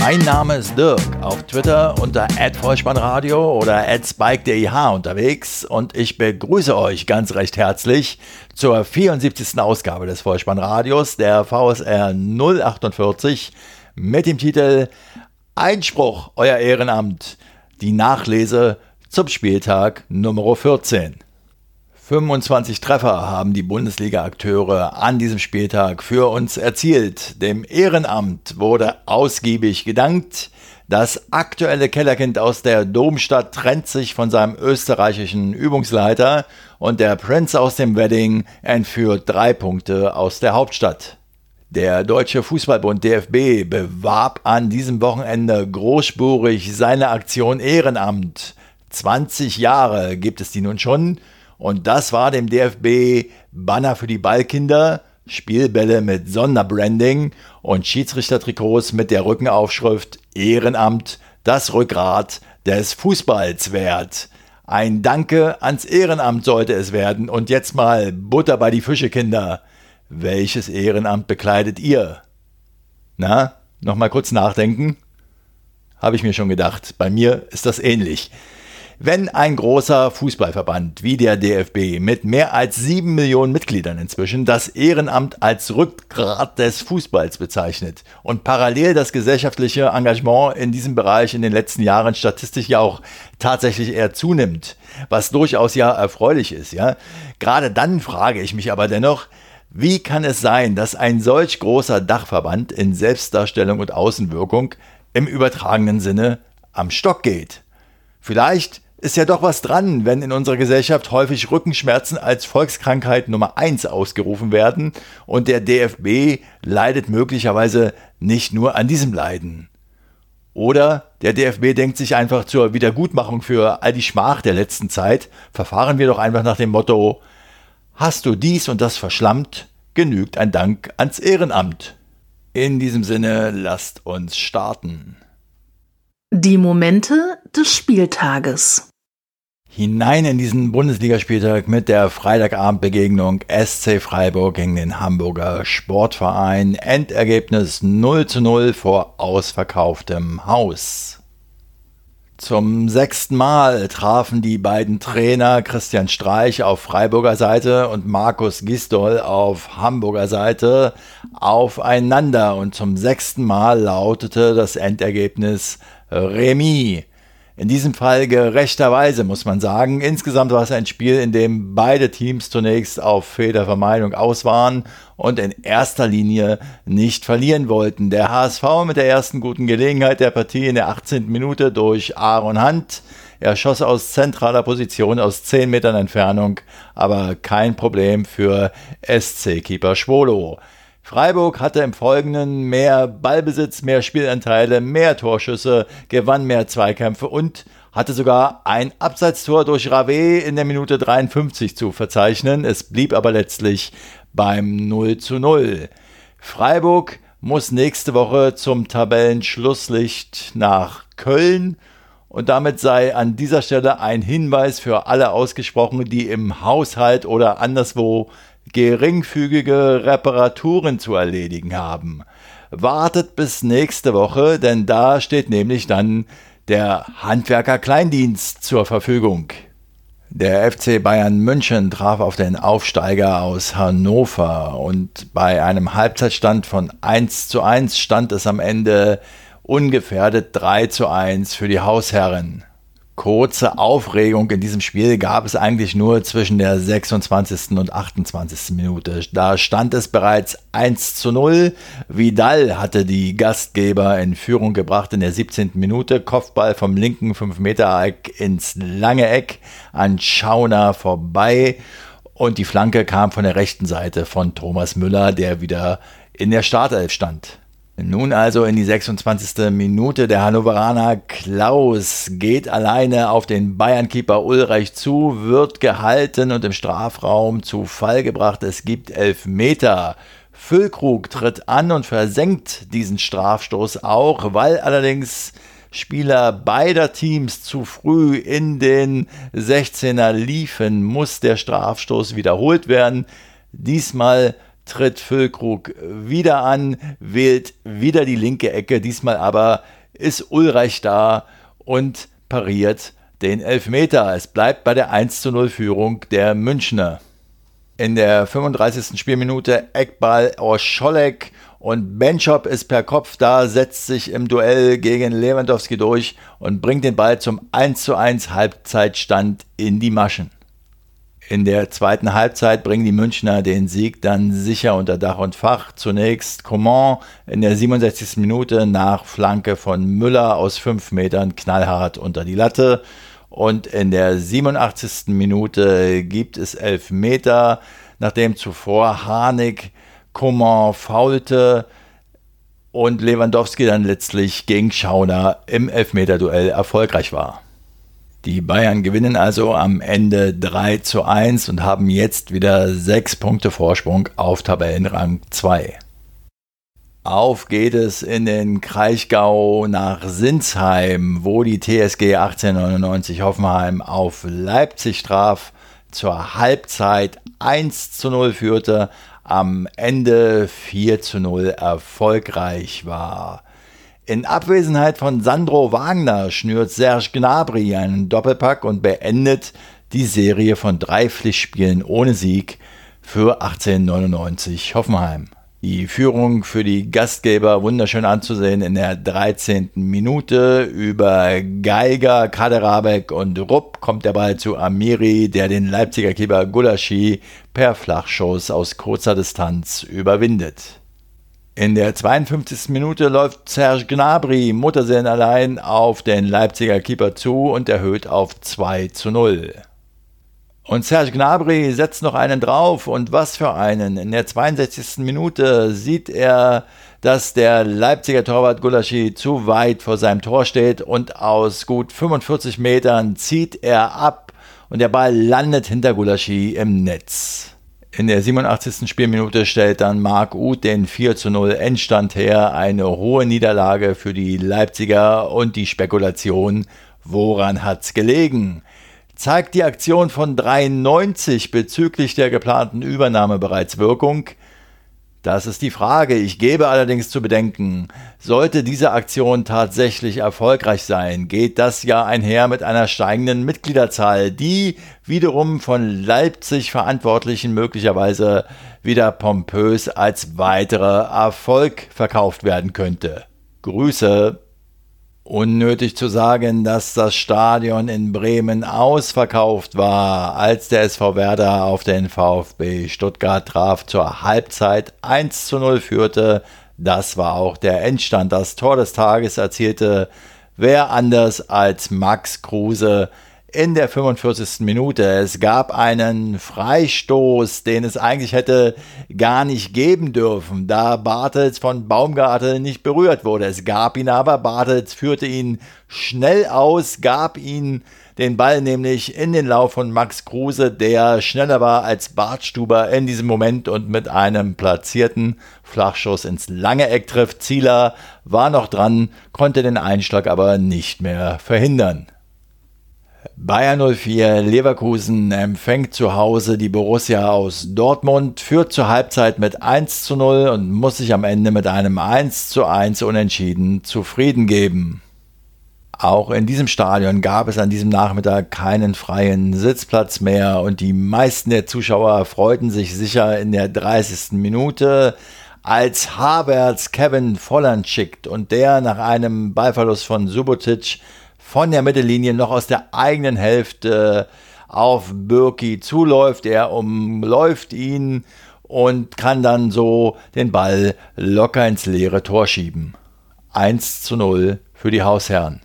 Mein Name ist Dirk, auf Twitter unter @vollspannradio oder @spike.deh unterwegs und ich begrüße euch ganz recht herzlich zur 74. Ausgabe des Vollspannradios der VSR 048 mit dem Titel Einspruch, euer Ehrenamt, die Nachlese zum Spieltag Nummer 14. 25 Treffer haben die Bundesliga-Akteure an diesem Spieltag für uns erzielt. Dem Ehrenamt wurde ausgiebig gedankt. Das aktuelle Kellerkind aus der Domstadt trennt sich von seinem österreichischen Übungsleiter und der Prinz aus dem Wedding entführt drei Punkte aus der Hauptstadt. Der Deutsche Fußballbund DFB bewarb an diesem Wochenende großspurig seine Aktion Ehrenamt. 20 Jahre gibt es die nun schon und das war dem DFB Banner für die Ballkinder, Spielbälle mit Sonderbranding und Schiedsrichtertrikots mit der Rückenaufschrift Ehrenamt, das Rückgrat des Fußballs wert. Ein Danke ans Ehrenamt sollte es werden. Und jetzt mal Butter bei die Fische, Kinder. Welches Ehrenamt bekleidet ihr? Na, nochmal kurz nachdenken? Habe ich mir schon gedacht. Bei mir ist das ähnlich. Wenn ein großer Fußballverband wie der DFB mit mehr als sieben Millionen Mitgliedern inzwischen das Ehrenamt als Rückgrat des Fußballs bezeichnet und parallel das gesellschaftliche Engagement in diesem Bereich in den letzten Jahren statistisch ja auch tatsächlich eher zunimmt, was durchaus ja erfreulich ist, ja. Gerade dann frage ich mich aber dennoch, wie kann es sein, dass ein solch großer Dachverband in Selbstdarstellung und Außenwirkung im übertragenen Sinne am Stock geht? Vielleicht ist ja doch was dran, wenn in unserer Gesellschaft häufig Rückenschmerzen als Volkskrankheit Nummer eins ausgerufen werden und der DFB leidet möglicherweise nicht nur an diesem Leiden. Oder der DFB denkt sich einfach zur Wiedergutmachung für all die Schmach der letzten Zeit, verfahren wir doch einfach nach dem Motto, hast du dies und das verschlammt, genügt ein Dank ans Ehrenamt. In diesem Sinne lasst uns starten. Die Momente des Spieltages hinein in diesen Bundesligaspieltag mit der Freitagabendbegegnung SC Freiburg gegen den Hamburger Sportverein. Endergebnis 0 zu 0 vor ausverkauftem Haus. Zum sechsten Mal trafen die beiden Trainer Christian Streich auf Freiburger Seite und Markus Gisdol auf Hamburger Seite aufeinander und zum sechsten Mal lautete das Endergebnis Remis. In diesem Fall gerechterweise, muss man sagen. Insgesamt war es ein Spiel, in dem beide Teams zunächst auf Fehlervermeidung aus waren und in erster Linie nicht verlieren wollten. Der HSV mit der ersten guten Gelegenheit der Partie in der 18. Minute durch Aaron Hunt. Er schoss aus zentraler Position aus 10 Metern Entfernung, aber kein Problem für SC-Keeper Schwolo. Freiburg hatte im Folgenden mehr Ballbesitz, mehr Spielanteile, mehr Torschüsse, gewann mehr Zweikämpfe und hatte sogar ein Abseitstor durch Rave in der Minute 53 zu verzeichnen. Es blieb aber letztlich beim 0 zu 0. Freiburg muss nächste Woche zum Tabellenschlusslicht nach Köln. Und damit sei an dieser Stelle ein Hinweis für alle ausgesprochen, die im Haushalt oder anderswo geringfügige Reparaturen zu erledigen haben. Wartet bis nächste Woche, denn da steht nämlich dann der Handwerker Kleindienst zur Verfügung. Der FC Bayern München traf auf den Aufsteiger aus Hannover und bei einem Halbzeitstand von 1 zu 1 stand es am Ende ungefährdet 3 zu 1 für die Hausherren kurze Aufregung in diesem Spiel gab es eigentlich nur zwischen der 26. und 28. Minute. Da stand es bereits 1 zu 0. Vidal hatte die Gastgeber in Führung gebracht in der 17. Minute. Kopfball vom linken 5-Meter-Eck ins lange Eck an Schauner vorbei. Und die Flanke kam von der rechten Seite von Thomas Müller, der wieder in der Startelf stand. Nun also in die 26. Minute. Der Hannoveraner Klaus geht alleine auf den Bayern-Keeper Ulreich zu, wird gehalten und im Strafraum zu Fall gebracht. Es gibt Elfmeter Füllkrug tritt an und versenkt diesen Strafstoß auch, weil allerdings Spieler beider Teams zu früh in den 16er liefen, muss der Strafstoß wiederholt werden. Diesmal tritt Füllkrug wieder an, wählt wieder die linke Ecke, diesmal aber ist Ulreich da und pariert den Elfmeter. Es bleibt bei der 1 zu 0 Führung der Münchner. In der 35. Spielminute Eckball aus Scholleck und Benchop ist per Kopf da, setzt sich im Duell gegen Lewandowski durch und bringt den Ball zum 1 zu 1 Halbzeitstand in die Maschen. In der zweiten Halbzeit bringen die Münchner den Sieg dann sicher unter Dach und Fach. Zunächst Coman in der 67. Minute nach Flanke von Müller aus 5 Metern knallhart unter die Latte. Und in der 87. Minute gibt es 11 Meter, nachdem zuvor Harnik Coman faulte und Lewandowski dann letztlich gegen Schauner im Elfmeterduell erfolgreich war. Die Bayern gewinnen also am Ende 3 zu 1 und haben jetzt wieder 6 Punkte Vorsprung auf Tabellenrang 2. Auf geht es in den Kraichgau nach Sinsheim, wo die TSG 1899 Hoffenheim auf Leipzig traf, zur Halbzeit 1 zu 0 führte, am Ende 4 zu 0 erfolgreich war. In Abwesenheit von Sandro Wagner schnürt Serge Gnabry einen Doppelpack und beendet die Serie von drei Pflichtspielen ohne Sieg für 1899 Hoffenheim. Die Führung für die Gastgeber wunderschön anzusehen in der 13. Minute. Über Geiger, Kaderabek und Rupp kommt der Ball zu Amiri, der den Leipziger Keeper Gulaschi per Flachschuss aus kurzer Distanz überwindet. In der 52. Minute läuft Serge Gnabry Muttersehen allein auf den Leipziger Keeper zu und erhöht auf 2 zu 0. Und Serge Gnabry setzt noch einen drauf und was für einen. In der 62. Minute sieht er, dass der Leipziger Torwart Gulaschi zu weit vor seinem Tor steht und aus gut 45 Metern zieht er ab und der Ball landet hinter Gulaschi im Netz. In der 87. Spielminute stellt dann Marc Uth den 4 zu 0 Endstand her. Eine hohe Niederlage für die Leipziger und die Spekulation, woran hat's gelegen? Zeigt die Aktion von 93 bezüglich der geplanten Übernahme bereits Wirkung? Das ist die Frage. Ich gebe allerdings zu bedenken, sollte diese Aktion tatsächlich erfolgreich sein, geht das ja einher mit einer steigenden Mitgliederzahl, die wiederum von Leipzig Verantwortlichen möglicherweise wieder pompös als weiterer Erfolg verkauft werden könnte. Grüße. Unnötig zu sagen, dass das Stadion in Bremen ausverkauft war, als der SV Werder auf den VfB Stuttgart traf, zur Halbzeit 1 zu 0 führte. Das war auch der Endstand. Das Tor des Tages erzielte wer anders als Max Kruse, in der 45. Minute. Es gab einen Freistoß, den es eigentlich hätte gar nicht geben dürfen, da Bartels von Baumgartel nicht berührt wurde. Es gab ihn aber, Bartels führte ihn schnell aus, gab ihn den Ball nämlich in den Lauf von Max Kruse, der schneller war als Bartstuber in diesem Moment und mit einem platzierten Flachschuss ins lange Eck trifft. Zieler war noch dran, konnte den Einschlag aber nicht mehr verhindern. Bayern 04 Leverkusen empfängt zu Hause die Borussia aus Dortmund, führt zur Halbzeit mit 1 zu 0 und muss sich am Ende mit einem 1 zu 1 unentschieden zufrieden geben. Auch in diesem Stadion gab es an diesem Nachmittag keinen freien Sitzplatz mehr und die meisten der Zuschauer freuten sich sicher in der 30. Minute, als Havertz Kevin Volland schickt und der nach einem Ballverlust von Subotic von der Mittellinie noch aus der eigenen Hälfte auf Birki zuläuft. Er umläuft ihn und kann dann so den Ball locker ins leere Tor schieben. 1 zu 0 für die Hausherren.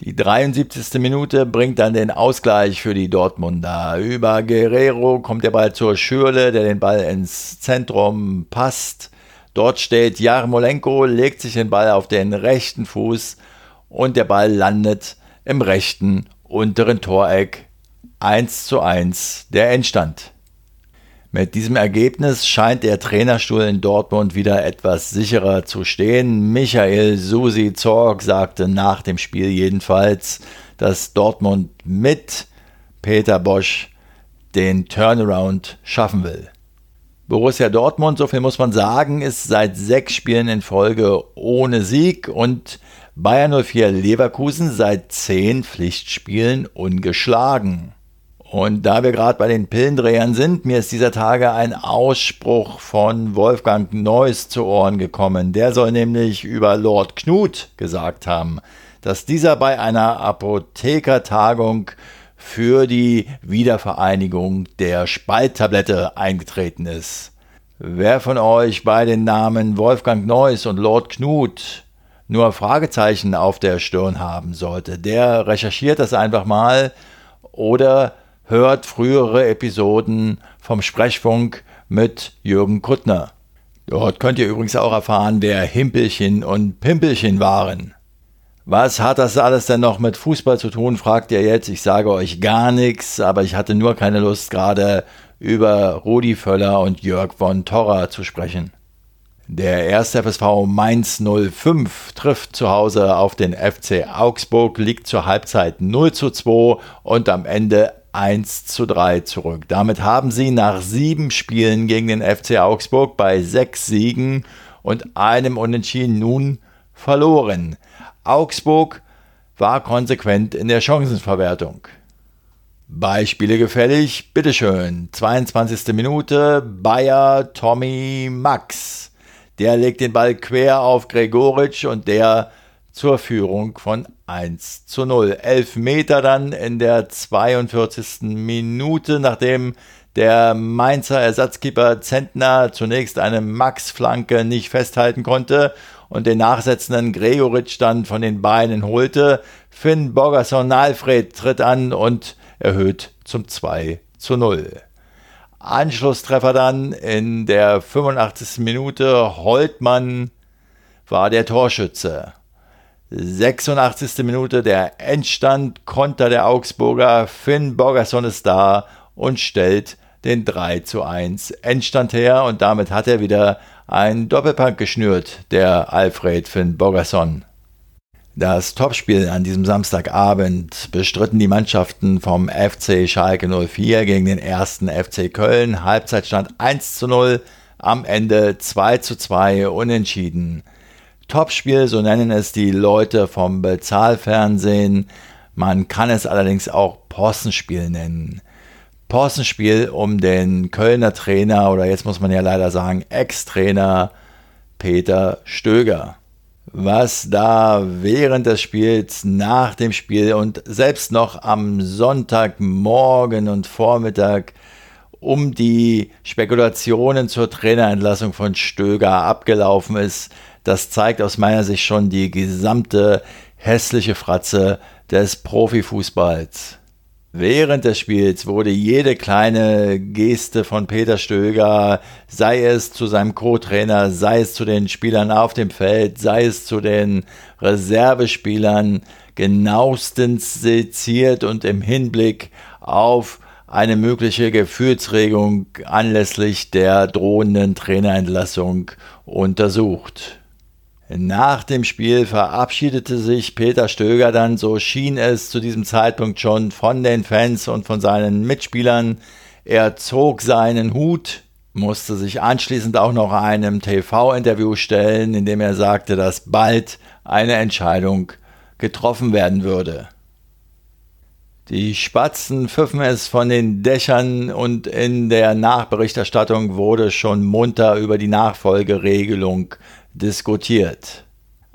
Die 73. Minute bringt dann den Ausgleich für die Dortmunder. Über Guerrero kommt der Ball zur Schürle, der den Ball ins Zentrum passt. Dort steht Jarmolenko, legt sich den Ball auf den rechten Fuß und der Ball landet im rechten unteren Toreck 1 zu 1 der Endstand. Mit diesem Ergebnis scheint der Trainerstuhl in Dortmund wieder etwas sicherer zu stehen. Michael Susi Zorg sagte nach dem Spiel jedenfalls, dass Dortmund mit Peter Bosch den Turnaround schaffen will. Borussia Dortmund, so viel muss man sagen, ist seit sechs Spielen in Folge ohne Sieg und Bayern 04 Leverkusen seit zehn Pflichtspielen ungeschlagen. Und da wir gerade bei den Pillendrehern sind, mir ist dieser Tage ein Ausspruch von Wolfgang Neuss zu Ohren gekommen. Der soll nämlich über Lord Knut gesagt haben, dass dieser bei einer Apothekertagung für die Wiedervereinigung der Spalttablette eingetreten ist. Wer von euch bei den Namen Wolfgang Neuss und Lord Knut nur Fragezeichen auf der Stirn haben sollte, der recherchiert das einfach mal oder hört frühere Episoden vom Sprechfunk mit Jürgen Kuttner. Dort könnt ihr übrigens auch erfahren, wer Himpelchen und Pimpelchen waren. Was hat das alles denn noch mit Fußball zu tun, fragt ihr jetzt. Ich sage euch gar nichts, aber ich hatte nur keine Lust, gerade über Rudi Völler und Jörg von Torra zu sprechen. Der erste FSV Mainz 05 trifft zu Hause auf den FC Augsburg, liegt zur Halbzeit 0 zu 2 und am Ende 1 zu 3 zurück. Damit haben sie nach sieben Spielen gegen den FC Augsburg bei sechs Siegen und einem Unentschieden nun verloren. Augsburg war konsequent in der Chancenverwertung. Beispiele gefällig, bitteschön. 22. Minute, Bayer Tommy Max. Der legt den Ball quer auf Gregoritsch und der zur Führung von 1 zu 0. Elf Meter dann in der 42. Minute, nachdem der Mainzer Ersatzkeeper Zentner zunächst eine Max-Flanke nicht festhalten konnte und den nachsetzenden Gregoritsch dann von den Beinen holte. Finn Borgerson Alfred tritt an und erhöht zum 2 zu 0. Anschlusstreffer dann in der 85. Minute. Holtmann war der Torschütze. 86. Minute der Endstand, Konter der Augsburger, Finn Borgerson ist da und stellt den 3 zu 1 Endstand her und damit hat er wieder ein Doppelpack geschnürt, der Alfred Finn Borgerson. Das Topspiel an diesem Samstagabend bestritten die Mannschaften vom FC Schalke 04 gegen den ersten FC Köln. Halbzeitstand 1 zu 0, am Ende 2 zu 2 unentschieden. Topspiel, so nennen es die Leute vom Bezahlfernsehen. Man kann es allerdings auch Possenspiel nennen. Possenspiel um den Kölner Trainer oder jetzt muss man ja leider sagen Ex-Trainer Peter Stöger. Was da während des Spiels, nach dem Spiel und selbst noch am Sonntagmorgen und Vormittag um die Spekulationen zur Trainerentlassung von Stöger abgelaufen ist, das zeigt aus meiner Sicht schon die gesamte hässliche Fratze des Profifußballs. Während des Spiels wurde jede kleine Geste von Peter Stöger, sei es zu seinem Co-Trainer, sei es zu den Spielern auf dem Feld, sei es zu den Reservespielern, genauestens seziert und im Hinblick auf eine mögliche Gefühlsregung anlässlich der drohenden Trainerentlassung untersucht. Nach dem Spiel verabschiedete sich Peter Stöger dann, so schien es zu diesem Zeitpunkt schon, von den Fans und von seinen Mitspielern. Er zog seinen Hut, musste sich anschließend auch noch einem TV-Interview stellen, in dem er sagte, dass bald eine Entscheidung getroffen werden würde. Die Spatzen pfiffen es von den Dächern und in der Nachberichterstattung wurde schon munter über die Nachfolgeregelung diskutiert.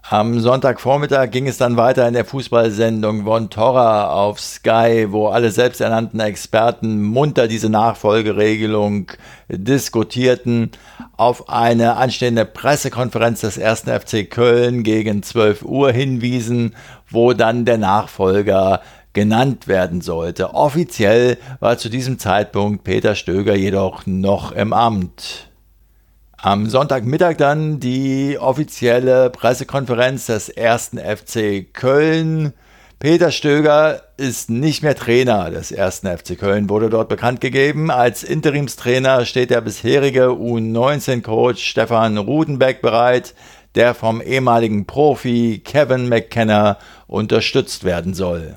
Am Sonntagvormittag ging es dann weiter in der Fußballsendung Von Torra auf Sky, wo alle selbsternannten Experten munter diese Nachfolgeregelung diskutierten. Auf eine anstehende Pressekonferenz des 1. FC Köln gegen 12 Uhr hinwiesen, wo dann der Nachfolger genannt werden sollte. Offiziell war zu diesem Zeitpunkt Peter Stöger jedoch noch im Amt. Am Sonntagmittag dann die offizielle Pressekonferenz des ersten FC Köln. Peter Stöger ist nicht mehr Trainer des ersten FC Köln, wurde dort bekannt gegeben. Als Interimstrainer steht der bisherige U19-Coach Stefan Rudenbeck bereit, der vom ehemaligen Profi Kevin McKenna unterstützt werden soll.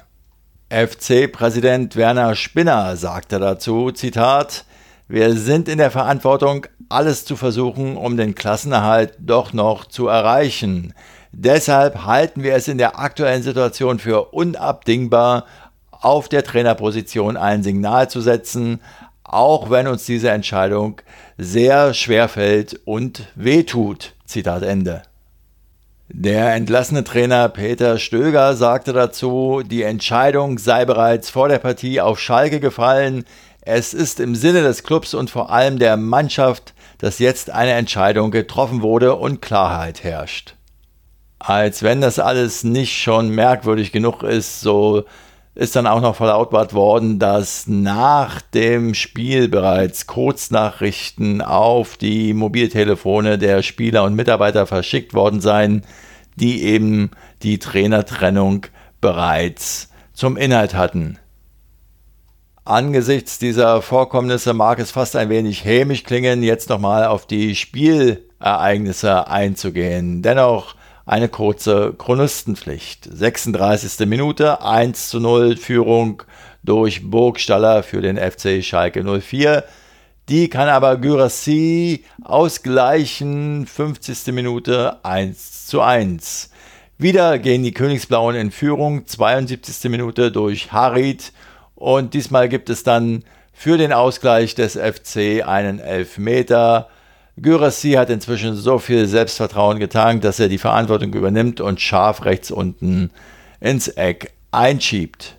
FC-Präsident Werner Spinner sagte dazu, Zitat, wir sind in der Verantwortung, alles zu versuchen, um den Klassenerhalt doch noch zu erreichen. Deshalb halten wir es in der aktuellen Situation für unabdingbar, auf der Trainerposition ein Signal zu setzen, auch wenn uns diese Entscheidung sehr schwer fällt und wehtut. Zitat Ende. Der entlassene Trainer Peter Stöger sagte dazu, die Entscheidung sei bereits vor der Partie auf Schalke gefallen. Es ist im Sinne des Clubs und vor allem der Mannschaft, dass jetzt eine Entscheidung getroffen wurde und Klarheit herrscht als wenn das alles nicht schon merkwürdig genug ist, so ist dann auch noch verlautbart worden, dass nach dem Spiel bereits Kurznachrichten auf die Mobiltelefone der Spieler und Mitarbeiter verschickt worden seien, die eben die Trainertrennung bereits zum Inhalt hatten. Angesichts dieser Vorkommnisse mag es fast ein wenig hämisch klingen, jetzt nochmal auf die Spielereignisse einzugehen. Dennoch eine kurze Chronistenpflicht. 36. Minute, 1 zu 0 Führung durch Burgstaller für den FC Schalke 04. Die kann aber Gyrassi ausgleichen. 50. Minute 1 zu 1. Wieder gehen die Königsblauen in Führung. 72. Minute durch Harid. Und diesmal gibt es dann für den Ausgleich des FC einen Elfmeter. Gyrassi hat inzwischen so viel Selbstvertrauen getankt, dass er die Verantwortung übernimmt und scharf rechts unten ins Eck einschiebt.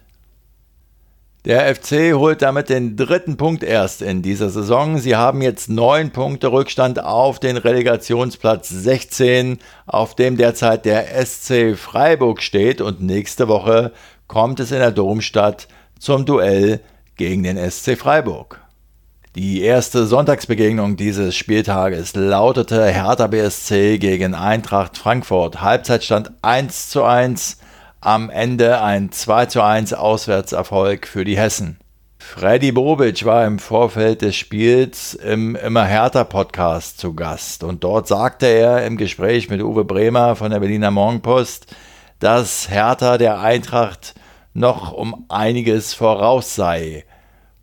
Der FC holt damit den dritten Punkt erst in dieser Saison. Sie haben jetzt neun Punkte Rückstand auf den Relegationsplatz 16, auf dem derzeit der SC Freiburg steht und nächste Woche kommt es in der Domstadt zum Duell gegen den SC Freiburg. Die erste Sonntagsbegegnung dieses Spieltages lautete Hertha BSC gegen Eintracht Frankfurt. Halbzeitstand 1 zu 1, am Ende ein 2 zu 1 Auswärtserfolg für die Hessen. Freddy Bobic war im Vorfeld des Spiels im Immer Hertha Podcast zu Gast und dort sagte er im Gespräch mit Uwe Bremer von der Berliner Morgenpost, dass Hertha der Eintracht noch um einiges voraus sei.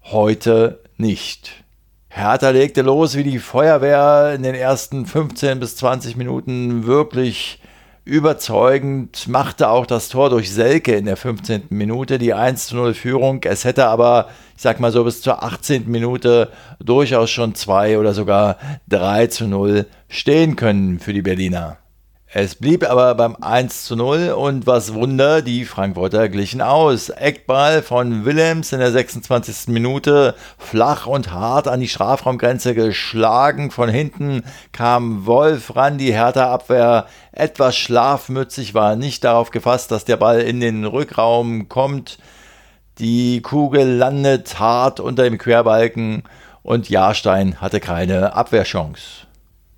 Heute nicht. Hertha legte los wie die Feuerwehr in den ersten 15 bis 20 Minuten wirklich überzeugend, machte auch das Tor durch Selke in der 15. Minute, die 1 zu 0 Führung. Es hätte aber, ich sag mal so, bis zur 18. Minute durchaus schon 2 oder sogar 3 zu 0 stehen können für die Berliner. Es blieb aber beim 1 zu 0 und was Wunder, die Frankfurter glichen aus. Eckball von Willems in der 26. Minute, flach und hart an die Strafraumgrenze geschlagen. Von hinten kam Wolf ran, die Hertha-Abwehr etwas schlafmützig, war nicht darauf gefasst, dass der Ball in den Rückraum kommt. Die Kugel landet hart unter dem Querbalken und Jahrstein hatte keine Abwehrchance.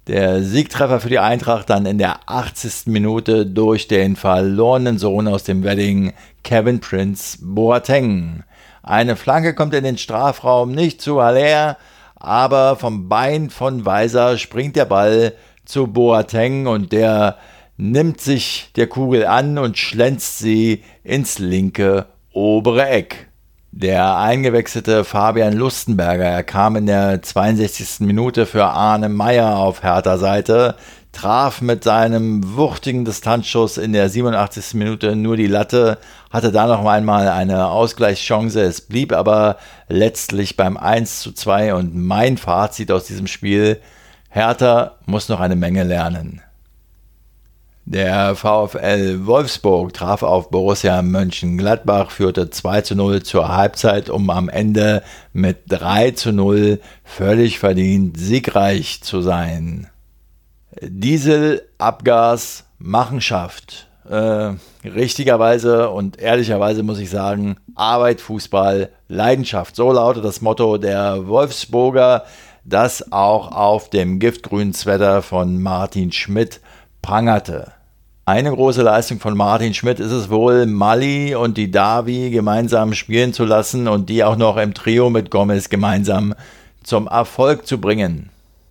Der Siegtreffer für die Eintracht dann in der 80. Minute durch den verlorenen Sohn aus dem Wedding, Kevin Prince Boateng. Eine Flanke kommt in den Strafraum nicht zu Haller, aber vom Bein von Weiser springt der Ball zu Boateng und der nimmt sich der Kugel an und schlänzt sie ins linke obere Eck. Der eingewechselte Fabian Lustenberger, er kam in der 62. Minute für Arne Meyer auf Hertha Seite, traf mit seinem wuchtigen Distanzschuss in der 87. Minute nur die Latte, hatte da noch einmal eine Ausgleichschance, es blieb aber letztlich beim 1 zu 2 und mein Fazit aus diesem Spiel, Hertha muss noch eine Menge lernen. Der VfL Wolfsburg traf auf Borussia Mönchengladbach, führte 2 zu 0 zur Halbzeit, um am Ende mit 3 zu 0 völlig verdient siegreich zu sein. Diesel, Abgas, Machenschaft. Äh, richtigerweise und ehrlicherweise muss ich sagen, Arbeit, Fußball, Leidenschaft. So lautet das Motto der Wolfsburger, das auch auf dem giftgrünen Sweater von Martin Schmidt prangerte. Eine große Leistung von Martin Schmidt ist es wohl, Mali und die Davi gemeinsam spielen zu lassen und die auch noch im Trio mit Gomez gemeinsam zum Erfolg zu bringen.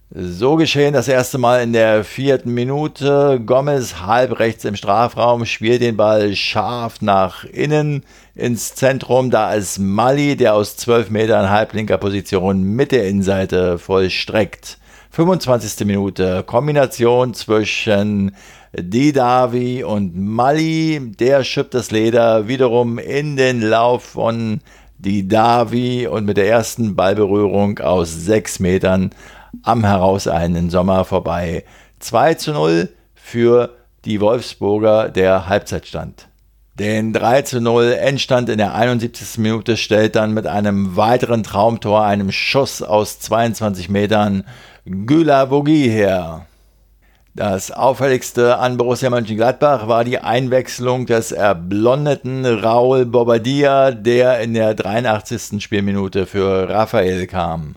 So geschehen das erste Mal in der vierten Minute. Gomez halb rechts im Strafraum spielt den Ball scharf nach innen ins Zentrum. Da ist Mali, der aus 12 Metern halblinker Position mit der Innenseite vollstreckt. 25. Minute. Kombination zwischen Didavi und Mali. Der schippt das Leder wiederum in den Lauf von Didavi und mit der ersten Ballberührung aus sechs Metern am herauseilenden Sommer vorbei. 2 zu 0 für die Wolfsburger der Halbzeitstand. Den 3 zu 0 Endstand in der 71. Minute stellt dann mit einem weiteren Traumtor, einem Schuss aus 22 Metern, Güla Vogie her. Das auffälligste an Borussia Mönchengladbach war die Einwechslung des erblondeten Raul Bobadilla, der in der 83. Spielminute für Raphael kam.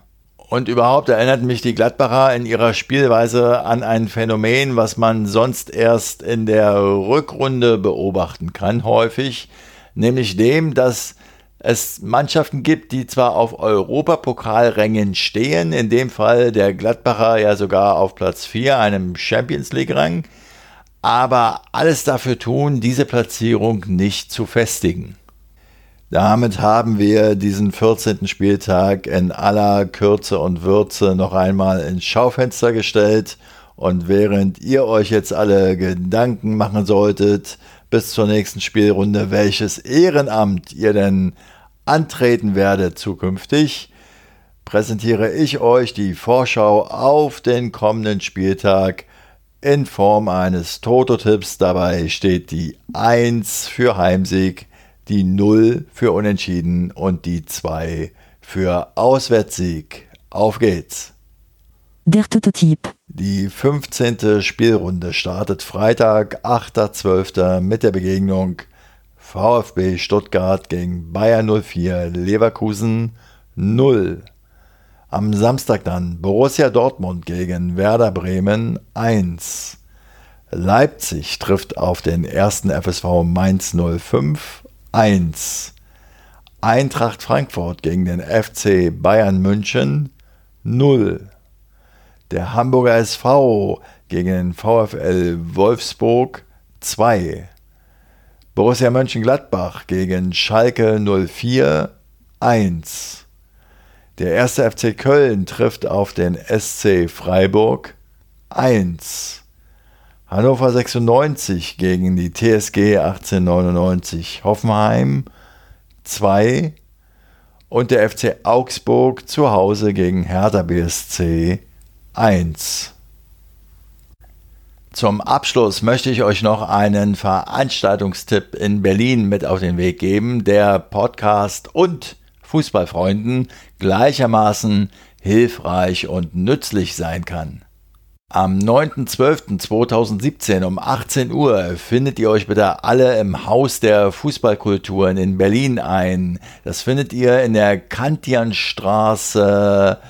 Und überhaupt erinnert mich die Gladbacher in ihrer Spielweise an ein Phänomen, was man sonst erst in der Rückrunde beobachten kann, häufig, nämlich dem, dass es Mannschaften gibt, die zwar auf Europapokalrängen stehen, in dem Fall der Gladbacher ja sogar auf Platz 4, einem Champions League-Rang, aber alles dafür tun, diese Platzierung nicht zu festigen. Damit haben wir diesen 14. Spieltag in aller Kürze und Würze noch einmal ins Schaufenster gestellt. Und während ihr euch jetzt alle Gedanken machen solltet, bis zur nächsten Spielrunde, welches Ehrenamt ihr denn antreten werdet zukünftig, präsentiere ich euch die Vorschau auf den kommenden Spieltag in Form eines Toto-Tipps. Dabei steht die 1 für Heimsieg, die 0 für Unentschieden und die 2 für Auswärtssieg. Auf geht's! Der Tototyp. Die 15. Spielrunde startet Freitag, 8.12. mit der Begegnung VfB Stuttgart gegen Bayern 04 Leverkusen 0. Am Samstag dann Borussia Dortmund gegen Werder Bremen 1. Leipzig trifft auf den ersten FSV Mainz 05 1. Eintracht Frankfurt gegen den FC Bayern München 0. Der Hamburger SV gegen den VfL Wolfsburg 2. Borussia Mönchengladbach gegen Schalke 04 1. Der erste FC Köln trifft auf den SC Freiburg 1. Hannover 96 gegen die TSG 1899 Hoffenheim 2 und der FC Augsburg zu Hause gegen Hertha BSC 1. Zum Abschluss möchte ich euch noch einen Veranstaltungstipp in Berlin mit auf den Weg geben, der Podcast und Fußballfreunden gleichermaßen hilfreich und nützlich sein kann. Am 9.12.2017 um 18 Uhr findet ihr euch bitte alle im Haus der Fußballkulturen in Berlin ein. Das findet ihr in der Kantianstraße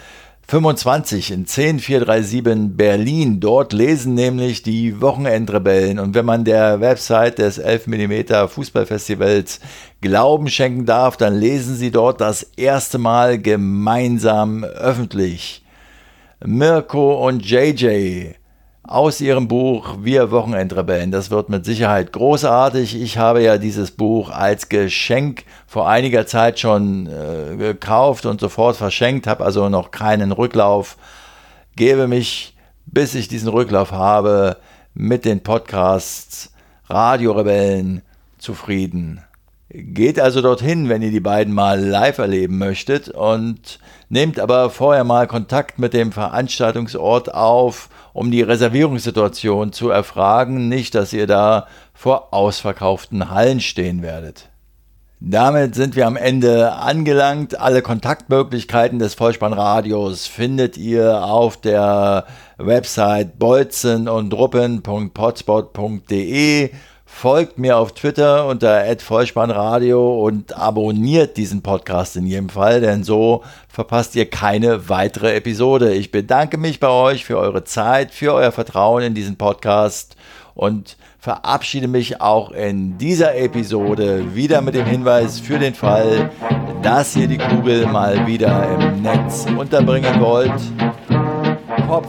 25 in 10437 Berlin. Dort lesen nämlich die Wochenendrebellen. Und wenn man der Website des 11 mm Fußballfestivals Glauben schenken darf, dann lesen sie dort das erste Mal gemeinsam öffentlich. Mirko und JJ aus ihrem Buch Wir Wochenendrebellen. Das wird mit Sicherheit großartig. Ich habe ja dieses Buch als Geschenk vor einiger Zeit schon äh, gekauft und sofort verschenkt, habe also noch keinen Rücklauf. Gebe mich, bis ich diesen Rücklauf habe, mit den Podcasts Radiorebellen zufrieden. Geht also dorthin, wenn ihr die beiden mal live erleben möchtet und nehmt aber vorher mal Kontakt mit dem Veranstaltungsort auf, um die Reservierungssituation zu erfragen, nicht, dass ihr da vor ausverkauften Hallen stehen werdet. Damit sind wir am Ende angelangt. Alle Kontaktmöglichkeiten des Vollspannradios findet ihr auf der Website bolzen und Folgt mir auf Twitter unter @vollspannradio und abonniert diesen Podcast in jedem Fall, denn so verpasst ihr keine weitere Episode. Ich bedanke mich bei euch für eure Zeit, für euer Vertrauen in diesen Podcast und verabschiede mich auch in dieser Episode wieder mit dem Hinweis für den Fall, dass ihr die Kugel mal wieder im Netz unterbringen wollt. Kopf,